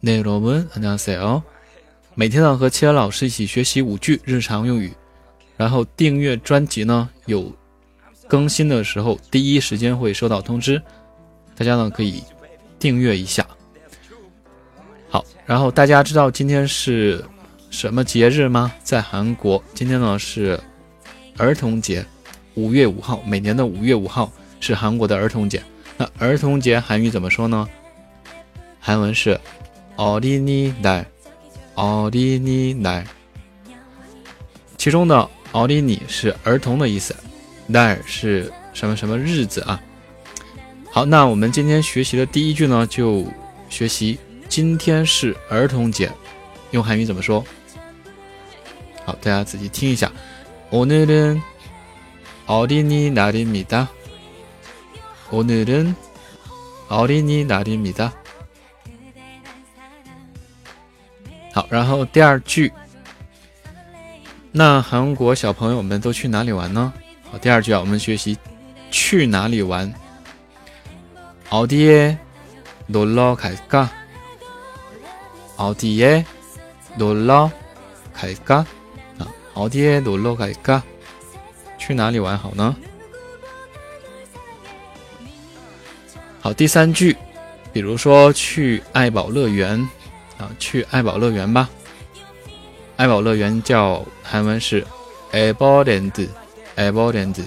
内罗文안녕하세 요。 每天呢和七儿老师一起学习五句日常用语，然后订阅专辑呢有更新的时候第一时间会收到通知，大家呢可以订阅一下。好，然后大家知道今天是什么节日吗？在韩国，今天呢是儿童节，五月五号，每年的五月五号是韩国的儿童节。那儿童节韩语怎么说呢？韩文是 어린이 날， 어린이 날。 其中的어린이是儿童的意思，날是什么什么日子啊？好，那我们今天学习的第一句呢，就学习。今天是儿童节，用韩语怎么说？好，大家仔细听一下。오늘은어린이날입니 다。 오늘은어린이날입니 다。 好，然后第二句，那韩国小朋友们都去哪里玩呢？好，第二句啊，我们学习去哪里玩。어디에놀러갈 까？ 어디에놀러갈까啊，어디에놀러갈 까？ 去哪里玩好呢？好，第三句，比如说去爱宝乐园 啊，去爱宝乐园吧。爱宝乐园叫韩文是에버랜 드， 에버랜 드，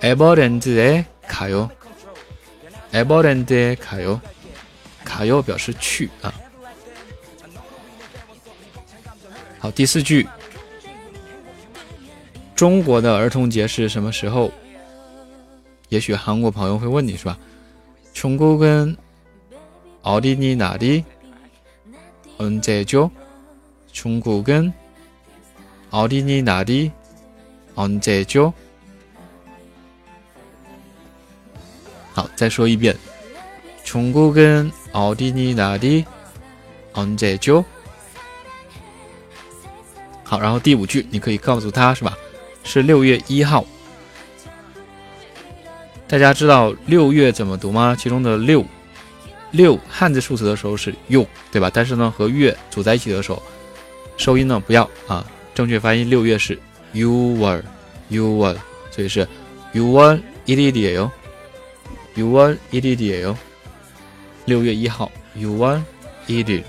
에버랜드에가 요， 에버랜드에가 요。 卡又表示去啊。好，第四句，中国的儿童节是什么时候？也许韩国朋友会问你是吧？中国跟 奥地利哪里？언제 죠？ 中国跟奥地利哪里？언제 죠？ 好，再说一遍。中国跟奥地利哪里？언제 죠？ 好，然后第五句你可以告诉他是吧？是六月一号。大家知道六月怎么读吗？其中的六， 六汉字数词的时候是用，对吧？但是呢，和月组在一起的时候，收音呢不要啊。正确发音六月是 you were you were，所以是 you were i d i d i o you were i d i d i o 六月一号 you were i d i d i o